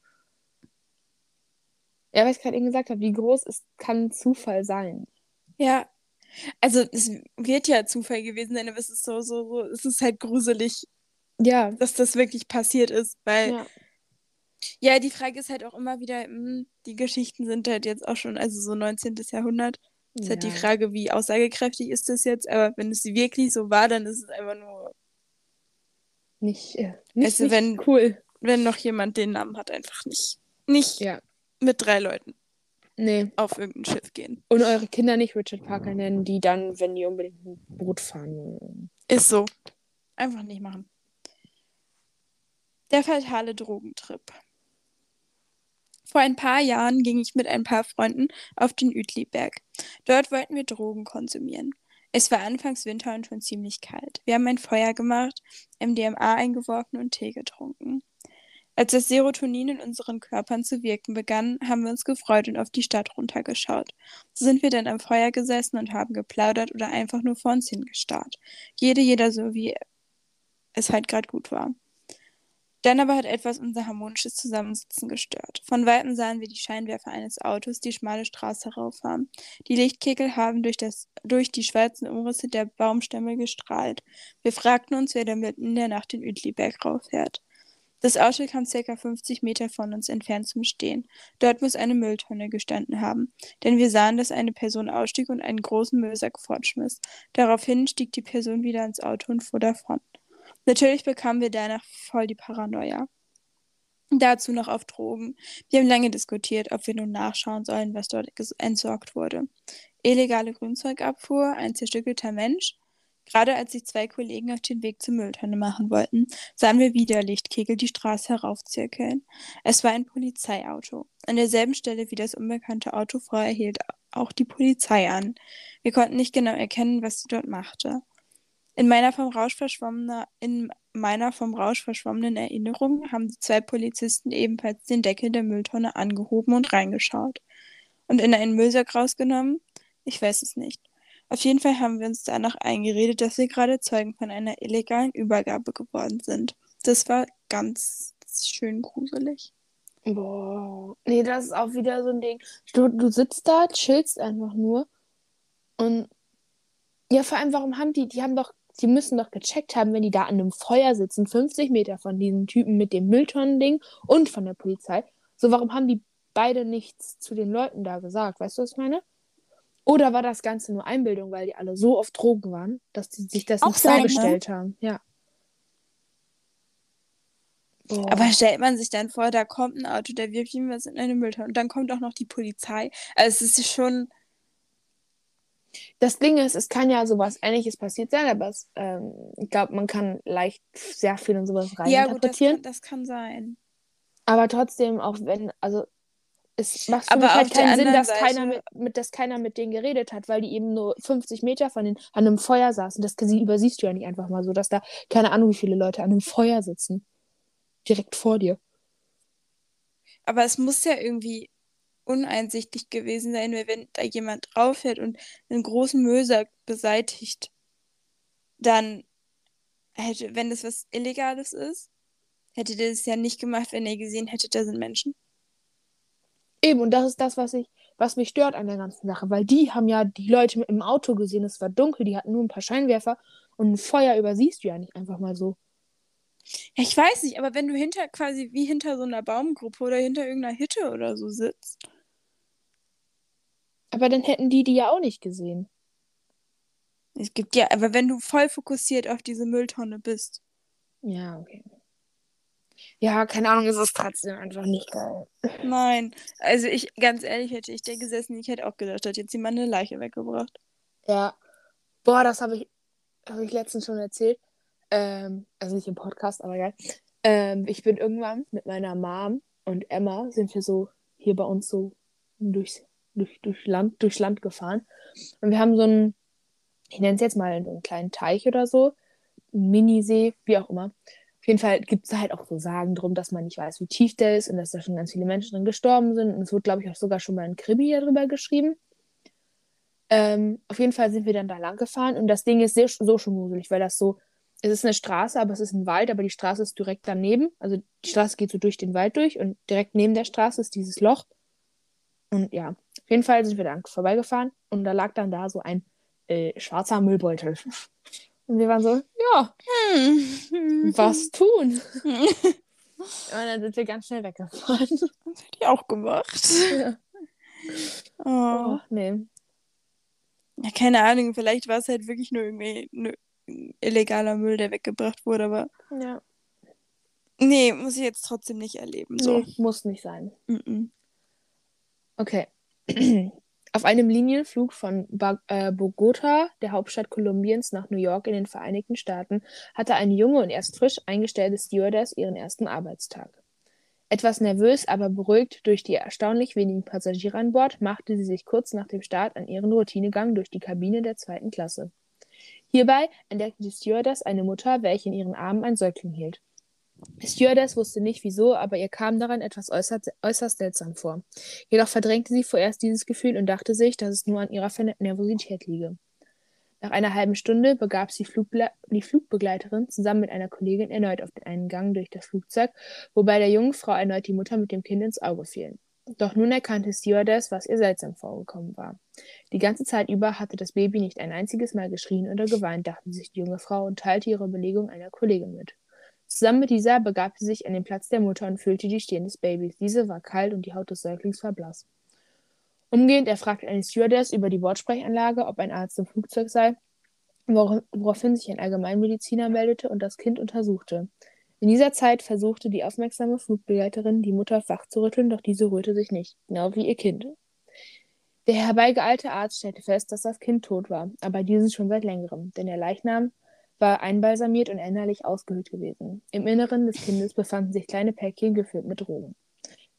Ja, was ich gerade eben gesagt habe, wie groß ist, kann Zufall sein? Ja. Also, es wird ja Zufall gewesen sein, aber es ist so, so, so, es ist halt gruselig, Ja. dass das wirklich passiert ist, weil. Ja. Ja, die Frage ist halt auch immer wieder, mh, die Geschichten sind halt jetzt auch schon, also so 19. Jahrhundert. Ist halt die Ja. Frage, wie aussagekräftig ist das jetzt, aber wenn es wirklich so war, dann ist es einfach nur, Nicht, äh, nicht, Also nicht wenn- cool. wenn noch jemand den Namen hat, einfach nicht, nicht Ja. mit drei Leuten Nee. auf irgendein Schiff gehen. Und eure Kinder nicht Richard Parker nennen, die dann, wenn die unbedingt ein Boot fahren. Ist so. Einfach nicht machen. Der fatale Drogentrip. Vor ein paar Jahren ging ich mit ein paar Freunden auf den Uetliberg. Dort wollten wir Drogen konsumieren. Es war anfangs Winter und schon ziemlich kalt. Wir haben ein Feuer gemacht, MDMA eingeworfen und Tee getrunken. Als das Serotonin in unseren Körpern zu wirken begann, haben wir uns gefreut und auf die Stadt runtergeschaut. So sind wir dann am Feuer gesessen und haben geplaudert oder einfach nur vor uns hingestarrt. Jede, jeder so, wie es halt gerade gut war. Dann aber hat etwas unser harmonisches Zusammensitzen gestört. Von Weitem sahen wir die Scheinwerfer eines Autos die schmale Straße herauffahren. Die Lichtkegel haben durch, das, durch die schwarzen Umrisse der Baumstämme gestrahlt. Wir fragten uns, wer da mitten in der Nacht den Uetliberg rauffährt. Das Auto kam circa 50 Meter von uns entfernt zum Stehen. Dort muss eine Mülltonne gestanden haben, denn wir sahen, dass eine Person ausstieg und einen großen Müllsack fortschmiss. Daraufhin stieg die Person wieder ins Auto und fuhr davon. Natürlich bekamen wir danach voll die Paranoia. Dazu noch auf Drogen. Wir haben lange diskutiert, ob wir nun nachschauen sollen, was dort entsorgt wurde. Illegale Grünzeugabfuhr, ein zerstückelter Mensch. Gerade als sich zwei Kollegen auf den Weg zur Mülltonne machen wollten, sahen wir wieder Lichtkegel die Straße heraufzirkeln. Es war ein Polizeiauto. An derselben Stelle wie das unbekannte Auto vorher hielt auch die Polizei an. Wir konnten nicht genau erkennen, was sie dort machte. In meiner vom Rausch in meiner vom Rausch verschwommenen Erinnerung haben die zwei Polizisten ebenfalls den Deckel der Mülltonne angehoben und reingeschaut. Und in einen Müllsack rausgenommen? Ich weiß es nicht. Auf jeden Fall haben wir uns danach eingeredet, dass wir gerade Zeugen von einer illegalen Übergabe geworden sind. Das war ganz schön gruselig. Boah. Nee, das ist auch wieder so ein Ding. Du, du sitzt da, chillst einfach nur. Und ja, vor allem, warum haben die, die haben doch die müssen doch gecheckt haben, wenn die da an einem Feuer sitzen, 50 Meter von diesem Typen mit dem Mülltonnending und von der Polizei. So, warum haben die beide nichts zu den Leuten da gesagt? Weißt du, was ich meine? Oder war das Ganze nur Einbildung, weil die alle so auf Drogen waren, dass die sich das Auch nicht sein, ne? vorgestellt haben? Ja. Boah. Aber stellt man sich dann vor, da kommt ein Auto, der wirft ihm was in eine Mülltonne und dann kommt auch noch die Polizei. Also es ist schon. Das Ding ist, es kann ja sowas Ähnliches passiert sein, aber es, ähm, ich glaube, man kann leicht sehr viel in sowas Ja, gut, das kann, das kann sein. aber trotzdem, auch wenn, also es macht für Aber mich halt keinen Sinn, dass keiner, mit, mit, dass keiner mit denen geredet hat, weil die eben nur 50 Meter von den, an einem Feuer saßen. Das sie- übersiehst du ja nicht einfach mal so, dass da keine Ahnung, wie viele Leute an einem Feuer sitzen. Direkt vor dir. Aber es muss ja irgendwie uneinsichtig gewesen sein, wenn da jemand draufhält und einen großen Müllsack beseitigt, dann hätte, wenn das was Illegales ist, hätte der das ja nicht gemacht, wenn er gesehen hätte, da sind Menschen. Eben, und das ist das, was ich, was mich stört an der ganzen Sache, weil die haben ja die Leute im Auto gesehen, es war dunkel, die hatten nur ein paar Scheinwerfer und ein Feuer übersiehst du ja nicht einfach mal so. Ja, ich weiß nicht, aber wenn du hinter quasi wie hinter so einer Baumgruppe oder hinter irgendeiner Hütte oder so sitzt, Aber dann hätten die die ja auch nicht gesehen. es gibt ja, aber wenn du voll fokussiert auf diese Mülltonne bist, Ja, okay. Ja, keine Ahnung, es ist trotzdem einfach nicht geil. nein. Also ich, ganz ehrlich, hätte ich da gesessen, ich hätte auch gedacht, hat jetzt jemand eine Leiche weggebracht. Ja. Boah, das habe ich, hab ich letztens schon erzählt. Ähm, also nicht im Podcast, aber geil. Ähm, ich bin irgendwann mit meiner Mom und Emma sind wir so hier bei uns so durchs, durch, durch Land, durchs Land gefahren. Und wir haben so einen, ich nenne es jetzt mal so einen kleinen Teich oder so, Minisee, wie auch immer. Auf jeden Fall gibt es halt auch so Sagen drum, dass man nicht weiß, wie tief der ist und dass da schon ganz viele Menschen drin gestorben sind. Und es wurde, glaube ich, auch sogar schon mal ein Krimi darüber geschrieben. Ähm, auf jeden Fall sind wir dann da lang gefahren und das Ding ist sehr, so schon gruselig, weil das so, es ist eine Straße, aber es ist ein Wald, aber die Straße ist direkt daneben. Also die Straße geht so durch den Wald durch und direkt neben der Straße ist dieses Loch. Und ja, auf jeden Fall sind wir dann vorbeigefahren und da lag dann da so ein äh, schwarzer Müllbeutel. <laughs> Und wir waren so, ja, Hm. was tun? <laughs> Und dann sind wir ganz schnell weggefahren. hätte ich auch gemacht. Ja. Oh. Oh, nee. Ja, keine Ahnung, vielleicht war es halt wirklich nur irgendwie ne, illegaler Müll, der weggebracht wurde, aber Ja. nee, muss ich jetzt trotzdem nicht erleben. So. Nee, muss nicht sein. Mm-mm. Okay. <clears throat> Auf einem Linienflug von äh, Bogota, der Hauptstadt Kolumbiens, nach New York in den Vereinigten Staaten, hatte eine junge und erst frisch eingestellte Stewardess ihren ersten Arbeitstag. Etwas nervös, aber beruhigt durch die erstaunlich wenigen Passagiere an Bord, machte sie sich kurz nach dem Start an ihren Routinegang durch die Kabine der zweiten Klasse. Hierbei entdeckte die Stewardess eine Mutter, welche in ihren Armen ein Säugling hielt. Die Stewardess wusste nicht wieso, aber ihr kam daran etwas äußerst, äußerst seltsam vor. Jedoch verdrängte sie vorerst dieses Gefühl und dachte sich, dass es nur an ihrer Nervosität liege. Nach einer halben Stunde begab sich Flugble die Flugbegleiterin zusammen mit einer Kollegin erneut auf den einen Gang durch das Flugzeug, wobei der jungen Frau erneut die Mutter mit dem Kind ins Auge fiel. Doch nun erkannte Stewardess, was ihr seltsam vorgekommen war. Die ganze Zeit über hatte das Baby nicht ein einziges Mal geschrien oder geweint, dachte sich die junge Frau und teilte ihre Belegung einer Kollegin mit. Zusammen mit dieser begab sie sich an den Platz der Mutter und fühlte die Stirn des Babys. Diese war kalt und die Haut des Säuglings war blass. Umgehend erfragte eine Stewardess über die Bordsprechanlage, ob ein Arzt im Flugzeug sei, wor woraufhin sich ein Allgemeinmediziner meldete und das Kind untersuchte. In dieser Zeit versuchte die aufmerksame Flugbegleiterin, die Mutter wach zu rütteln, doch diese rührte sich nicht, genau wie ihr Kind. Der herbeigeeilte Arzt stellte fest, dass das Kind tot war, aber dieses schon seit längerem, denn der Leichnam war einbalsamiert und innerlich ausgehöhlt gewesen. Im Inneren des Kindes befanden sich kleine Päckchen gefüllt mit Drogen.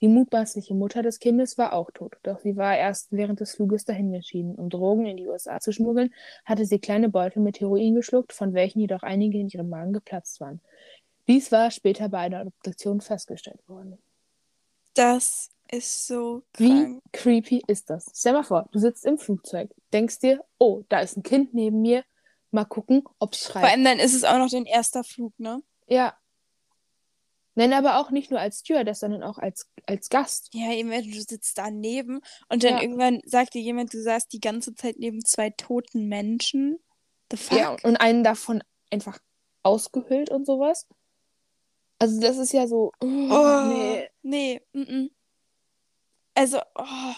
Die mutmaßliche Mutter des Kindes war auch tot, doch sie war erst während des Fluges dahin geschieden. Um Drogen in die USA zu schmuggeln, hatte sie kleine Beutel mit Heroin geschluckt, von welchen jedoch einige in ihrem Magen geplatzt waren. Dies war später bei einer Obduktion festgestellt worden. Das ist so Wie krank. creepy ist das? Stell mal vor, du sitzt im Flugzeug, denkst dir, oh, da ist ein Kind neben mir, mal gucken, ob es Vor schreit. allem dann ist es auch noch dein erster Flug, ne? Ja. Nenn aber auch nicht nur als Stewardess, sondern auch als, als Gast. Ja, eben, du sitzt daneben und dann Ja. irgendwann sagt dir jemand, du saßt die ganze Zeit neben zwei toten Menschen. The fuck? Ja, und einen davon einfach ausgehöhlt und sowas. Also das ist ja so. Oh, Oh, nee. Nee, mm -mm. Also, oh.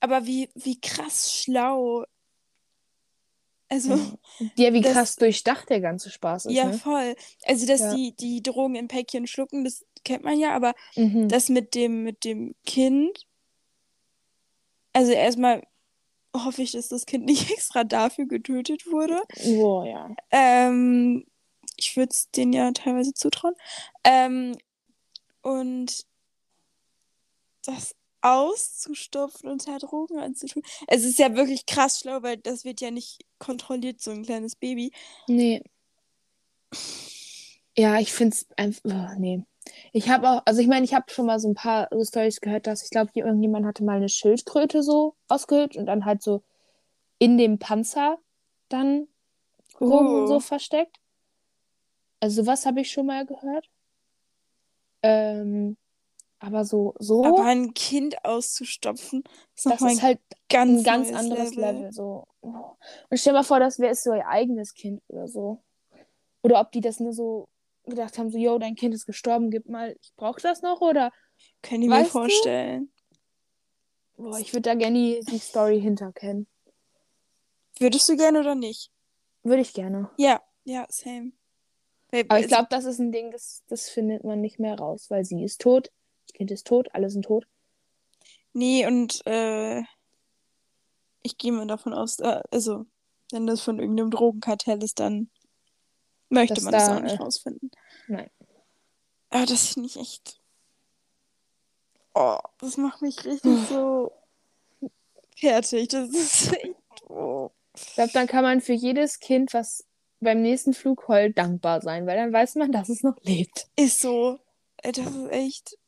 Aber wie, wie krass schlau. Also, Ja, wie Das- krass durchdacht der ganze Spaß ist. ja, ne? voll. Also, dass Ja. die, die Drogen im Päckchen schlucken, das kennt man ja, aber Mhm. das mit dem, mit dem Kind. Also erstmal hoffe ich, dass das Kind nicht <laughs> extra dafür getötet wurde. Oh, ja. Ähm, ich würde es denen ja teilweise zutrauen. Ähm, und das auszustopfen und da Drogen anzutun. Es ist ja wirklich krass schlau, weil das wird ja nicht kontrolliert, so ein kleines Baby. Nee. Ja, ich finde es einfach. Oh, nee. Ich habe auch, also ich meine, ich habe schon mal so ein paar so Storys gehört, dass ich glaube, irgendjemand hatte mal eine Schildkröte so ausgehöhlt und dann halt so in dem Panzer dann Drogen und so Oh. versteckt. Also sowas habe ich schon mal gehört. Ähm, aber so, so, Aber ein Kind auszustopfen, ist das ist halt ganz ein ganz anderes Level. Level. so. Und stell dir mal vor, das wäre so ihr eigenes Kind oder so. Oder ob die das nur so gedacht haben, so, yo, dein Kind ist gestorben, gib mal, ich brauche das noch oder Können die mir Weißt du? vorstellen. boah, ich würde da gerne die, die Story hinter kennen. Würdest du gerne oder nicht? Würde ich gerne. Ja, ja, same. Aber ich glaube, das ist ein Ding, das, das findet man nicht mehr raus, weil sie ist tot, das Kind ist tot, alle sind tot. Nee, und äh, ich gehe mal davon aus, äh, also, wenn das von irgendeinem Drogenkartell ist, dann möchte Dass man das da, auch nicht äh, rausfinden. Nein. Aber das finde ich echt. Oh, das macht mich richtig so fertig. Das ist echt. Oh. Ich glaube, dann kann man für jedes Kind, was beim nächsten Flug heult, dankbar sein, weil dann weiß man, dass es noch lebt. Ist so. Das ist echt.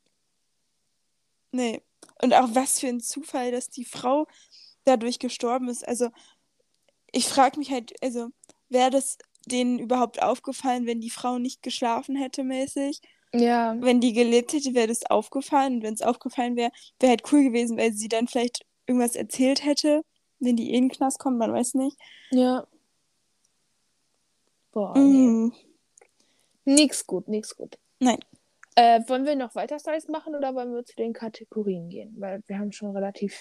Nee. Und auch was für ein Zufall, dass die Frau dadurch gestorben ist. Also, ich frage mich halt, also, wäre das denen überhaupt aufgefallen, wenn die Frau nicht geschlafen hätte, mäßig? Ja. Wenn die gelebt hätte, wäre das aufgefallen. Und wenn es aufgefallen wäre, wäre halt cool gewesen, weil sie dann vielleicht irgendwas erzählt hätte, wenn die eh in den Knast kommt, man weiß nicht. Ja. Boah, nee. Mm. Nix gut, nix gut. Nein. Äh, wollen wir noch weiter Stories machen oder wollen wir zu den Kategorien gehen? Weil wir haben schon relativ.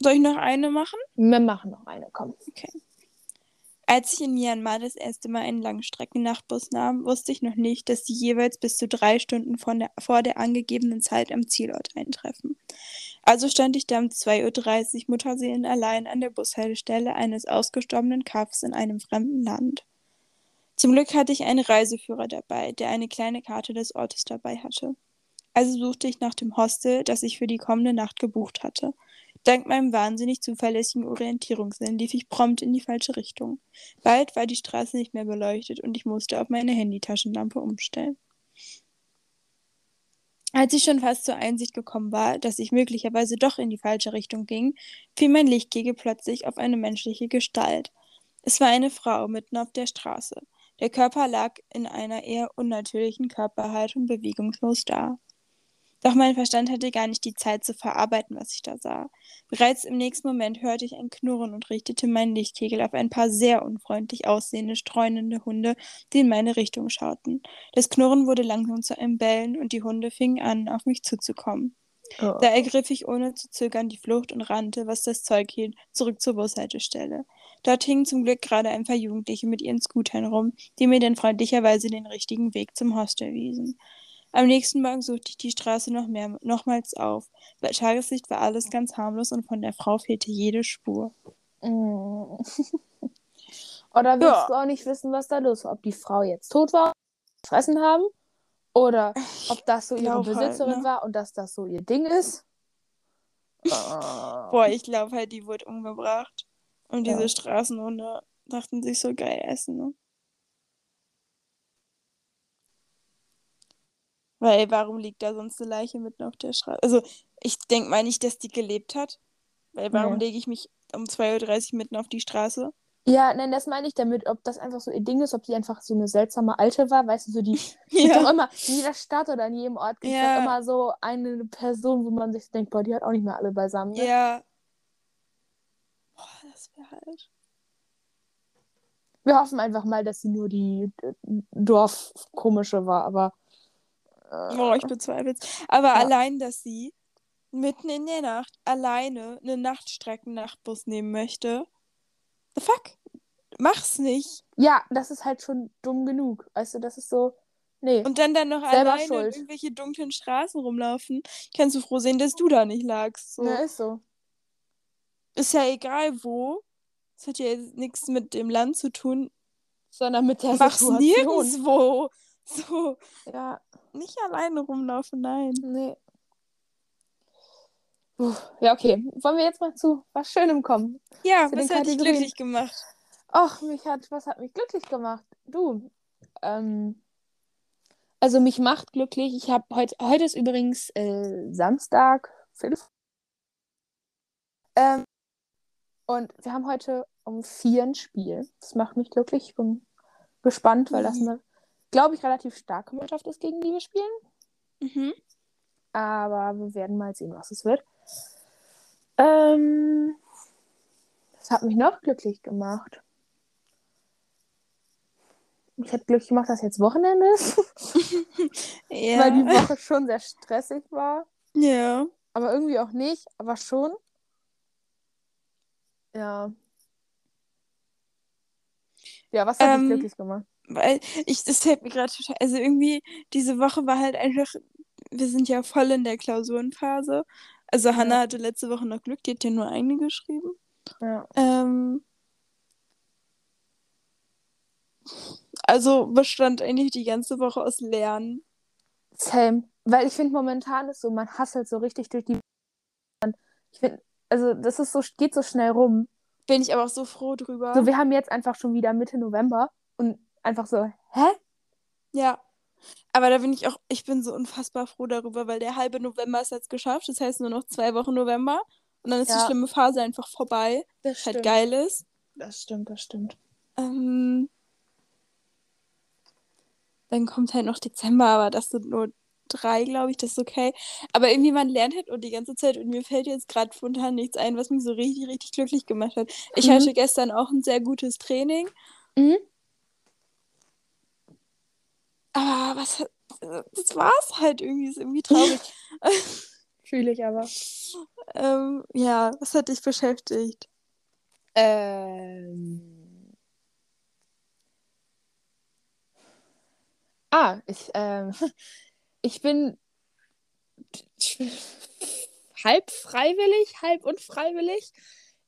Soll ich noch eine machen? Wir machen noch eine, komm. Als ich in Myanmar das erste Mal einen Langstreckennachtbus nahm, wusste ich noch nicht, dass sie jeweils bis zu drei Stunden der, vor der angegebenen Zeit am Zielort eintreffen. Also stand ich da um 2.30 Uhr Mutterseelen allein an der Bushaltestelle eines ausgestorbenen Kaffs in einem fremden Land. Zum Glück hatte ich einen Reiseführer dabei, der eine kleine Karte des Ortes dabei hatte. Also suchte ich nach dem Hostel, das ich für die kommende Nacht gebucht hatte. Dank meinem wahnsinnig zuverlässigen Orientierungssinn lief ich prompt in die falsche Richtung. Bald war die Straße nicht mehr beleuchtet und ich musste auf meine Handytaschenlampe umstellen. Als ich schon fast zur Einsicht gekommen war, dass ich möglicherweise doch in die falsche Richtung ging, fiel mein Lichtkegel plötzlich auf eine menschliche Gestalt. Es war eine Frau mitten auf der Straße. Der Körper lag in einer eher unnatürlichen Körperhaltung bewegungslos da. Doch mein Verstand hatte gar nicht die Zeit zu verarbeiten, was ich da sah. Bereits im nächsten Moment hörte ich ein Knurren und richtete meinen Lichtkegel auf ein paar sehr unfreundlich aussehende, streunende Hunde, die in meine Richtung schauten. Das Knurren wurde langsam zu einem Bellen und die Hunde fingen an, auf mich zuzukommen. Oh. Da ergriff ich ohne zu zögern die Flucht und rannte, was das Zeug hielt, zurück zur Bushaltestelle. Dort hingen zum Glück gerade ein paar Jugendliche mit ihren Scootern rum, die mir dann freundlicherweise den richtigen Weg zum Hostel wiesen. Am nächsten Morgen suchte ich die Straße noch mehr, nochmals auf. Bei Tageslicht war alles ganz harmlos und von der Frau fehlte jede Spur. Mm. <laughs> Oder willst Ja. du auch nicht wissen, was da los war? Ob die Frau jetzt tot war, gefressen haben? Oder ob das so ihre halt, Besitzerin ne? war und dass das so ihr Ding ist? Boah, ich glaube halt, die wurde umgebracht. Und Ja. diese Straßenhunde dachten sich so geil essen, ne? Weil, warum liegt da sonst eine Leiche mitten auf der Straße? Also, ich denke mal nicht, dass die gelebt hat. Weil, warum Nee. lege ich mich um 2.30 Uhr mitten auf die Straße? Ja, nein, das meine ich damit, ob das einfach so ihr Ding ist, ob sie einfach so eine seltsame Alte war, weißt du, so die <laughs> gibt doch immer, in jeder Stadt oder in jedem Ort gibt es Ja. doch immer so eine Person, wo man sich denkt, boah, die hat auch nicht mehr alle beisammen. Ne? Ja. Wäre halt. Wir hoffen einfach mal, dass sie nur die äh, Dorfkomische war, aber. Äh, oh, ich bezweifle es. Aber ja. allein, dass sie mitten in der Nacht alleine einen Nachtstreckennachtbus nehmen möchte. The fuck? Mach's nicht. Ja, das ist halt schon dumm genug. Weißt du, das ist so. Nee. Und dann dann noch alleine schuld. irgendwelche dunklen Straßen rumlaufen. Kannst du froh sehen, dass du da nicht lagst. So. Ja, ist so. Ist ja egal wo. Das hat ja nichts mit dem Land zu tun. Sondern mit der Mach's Situation. nirgendwo. <laughs> So. Ja. Nicht alleine rumlaufen, nein. Nee. Puh. Ja, okay. Wollen wir jetzt mal zu was Schönem kommen? Ja, was hat dich glücklich gemacht? Ach, mich hat, was hat mich glücklich gemacht? Du, ähm, also mich macht glücklich. Ich habe heute, heute ist übrigens äh, Samstag, ähm, und wir haben heute um vier ein Spiel. Das macht mich glücklich. Ich bin gespannt, weil mhm. das eine, glaube ich, relativ starke Mannschaft ist, gegen die wir spielen. Mhm. Aber wir werden mal sehen, was es wird. Ähm, das hat mich noch glücklich gemacht. Ich hätte glücklich gemacht, dass jetzt Wochenende ist. <laughs> ja. Weil die Woche schon sehr stressig war. Ja. Aber irgendwie auch nicht, aber schon. Ja. Ja, was hat ähm, dich glücklich gemacht? Weil ich, das fällt mir gerade total. Also irgendwie, diese Woche war halt einfach. Wir sind ja voll in der Klausurenphase. Also ja. Hatte letzte Woche noch Glück, die hat ja nur eine geschrieben. Ja. Ähm, also bestand eigentlich die ganze Woche aus Lernen. Same. Weil ich finde, momentan ist so, man hasselt so richtig durch die. Ich finde, also das ist so, geht so schnell rum. Bin ich aber auch so froh drüber. So, wir haben jetzt einfach schon wieder Mitte November und einfach so, hä? Ja. Aber da bin ich auch, ich bin so unfassbar froh darüber, weil der halbe November ist jetzt geschafft. Das heißt nur noch zwei Wochen November. Und dann ist ja. die schlimme Phase einfach vorbei. Das halt geil ist. Das stimmt, das stimmt. Ähm, dann kommt halt noch Dezember, aber das sind nur drei, glaube ich, das ist okay. Aber irgendwie, man lernt halt und die ganze Zeit und mir fällt jetzt gerade spontan nichts ein, was mich so richtig, richtig glücklich gemacht hat. Ich mhm. hatte gestern auch ein sehr gutes Training. Mhm. Aber was, das war's halt irgendwie, ist irgendwie traurig. <laughs> <laughs> Fühle ich aber. ähm, ja, was hat dich beschäftigt? Ähm. Ah, ich, ähm, <laughs> ich bin halb freiwillig, halb unfreiwillig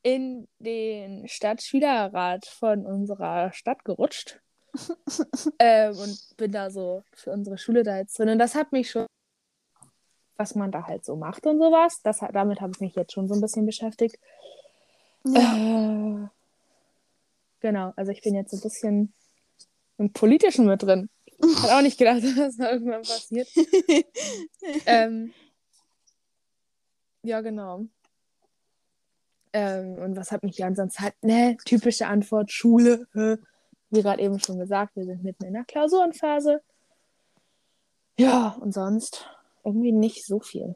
in den Stadtschülerrat von unserer Stadt gerutscht. <laughs> ähm, und bin da so für unsere Schule da jetzt drin. Und das hat mich schon, was man da halt so macht und sowas. Das, damit habe ich mich jetzt schon so ein bisschen beschäftigt. Ja. Äh, genau, also ich bin jetzt so ein bisschen im Politischen mit drin. Hat auch nicht gedacht, <laughs> dass das da irgendwann passiert. <laughs> ähm, ja, genau. Ähm, und was hat mich hier ansonsten halt, ne, typische Antwort, Schule. Wie gerade eben schon gesagt, wir sind mitten in der Klausurenphase. Ja, und sonst irgendwie nicht so viel.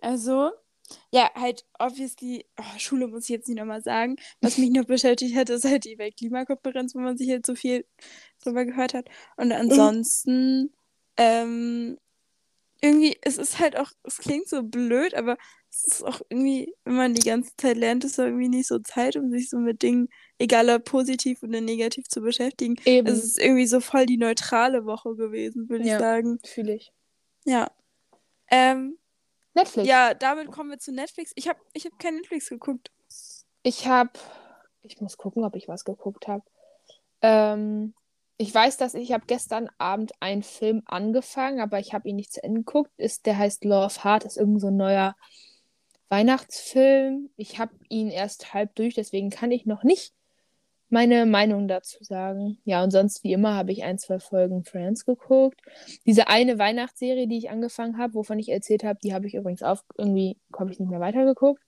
Also, ja, halt, obviously, oh, Schule muss ich jetzt nicht nochmal sagen. Was mich noch beschäftigt hat, ist halt die Weltklimakonferenz, wo man sich halt so viel drüber gehört hat. Und mhm. ansonsten, mhm. ähm, irgendwie, es ist halt auch, es klingt so blöd, aber es ist auch irgendwie, wenn man die ganze Zeit lernt, ist irgendwie nicht so Zeit, um sich so mit Dingen, egal ob positiv oder negativ, zu beschäftigen. Eben. Es ist irgendwie so voll die neutrale Woche gewesen, würde ja, ich sagen. Fühle ich. Ja. Ähm, Netflix. Ja, damit kommen wir zu Netflix. Ich habe ich hab kein Netflix geguckt. Ich habe, ich muss gucken, ob ich was geguckt habe. Ähm, ich weiß, dass ich habe gestern Abend einen Film angefangen, aber ich habe ihn nicht zu Ende geguckt. Ist, der heißt Love Heart, ist irgend so ein neuer Weihnachtsfilm. Ich habe ihn erst halb durch, deswegen kann ich noch nicht meine Meinung dazu sagen. Ja, und sonst wie immer habe ich ein, zwei Folgen Friends geguckt. Diese eine Weihnachtsserie, die ich angefangen habe, wovon ich erzählt habe, die habe ich übrigens auf irgendwie habe ich nicht mehr weitergeguckt,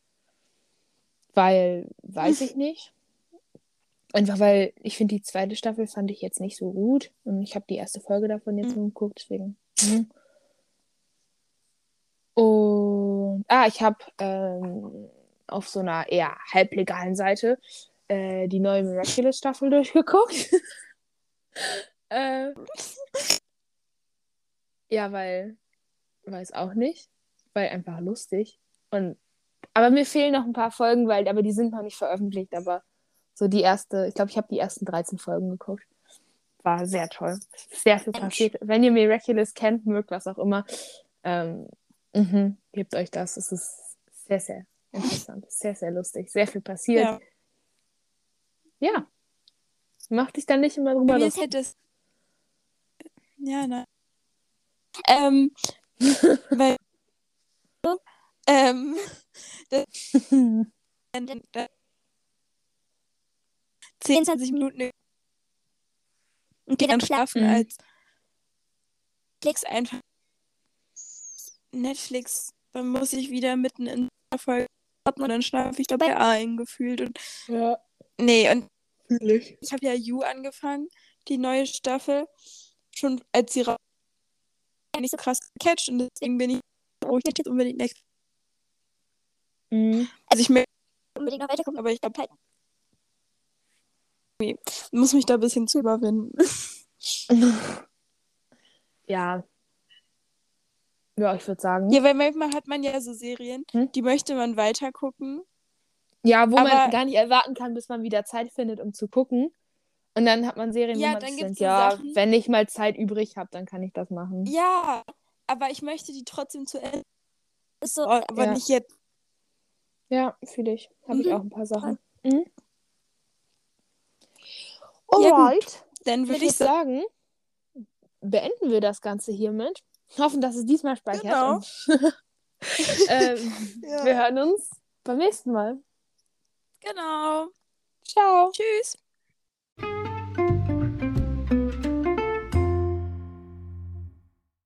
weil weiß ich nicht. Einfach weil ich finde die zweite Staffel fand ich jetzt nicht so gut und ich habe die erste Folge davon jetzt mhm. nur geguckt, deswegen. Mhm. Und ah, ich habe ähm, auf so einer eher halblegalen Seite äh, die neue Miraculous-Staffel <laughs> durchgeguckt. <laughs> äh, ja, weil, weiß auch nicht, weil einfach lustig. Und, aber mir fehlen noch ein paar Folgen, weil, aber die sind noch nicht veröffentlicht, aber so die erste, ich glaube, ich habe die ersten 13 Folgen geguckt. War sehr toll. Sehr viel passiert. Wenn ihr Miraculous kennt, mögt, was auch immer, ähm, mh, gebt euch das. Es ist sehr, sehr interessant. Sehr, sehr lustig. Sehr viel passiert. Ja. Ja. Mach dich dann nicht immer drüber ist lustig. halt. Ja, ne. Ähm, <laughs> weil. ähm, das, das 10, 20 Minuten und geht dann schlafen Mhm. als Netflix einfach. Netflix, dann muss ich wieder mitten in der Folge und dann schlafe ich dabei ein, gefühlt. Und ja, nee, und fühle ich. ich habe ja You angefangen, die neue Staffel, schon als sie raus nicht so krass gecatcht und deswegen bin ich, oh, ich möchte jetzt unbedingt Netflix. Mhm. Also ich möchte unbedingt noch weiter gucken, aber ich glaube halt, muss mich da ein bisschen zu überwinden. <laughs> ja. Ja, ich würde sagen. Ja, weil manchmal hat man ja so Serien, Hm? die möchte man weiter gucken. Ja, wo man Aber- gar nicht erwarten kann, bis man wieder Zeit findet, um zu gucken. Und dann hat man Serien, Ja, wo man dann denkt, ja, Sachen- wenn ich mal Zeit übrig habe, dann kann ich das machen. Ja, aber ich möchte die trotzdem zu Ende. Ist so, aber Ja. nicht jetzt. Ja, fühle ich. Habe ich Mhm. auch ein paar Sachen. Mhm. Ja. Alright. Dann Würde ich ich sagen, beenden wir das Ganze hiermit. Hoffen, dass es diesmal speichert. Genau. <laughs> <laughs> Ähm, Ja. Wir hören uns beim nächsten Mal. Genau. Ciao. Tschüss.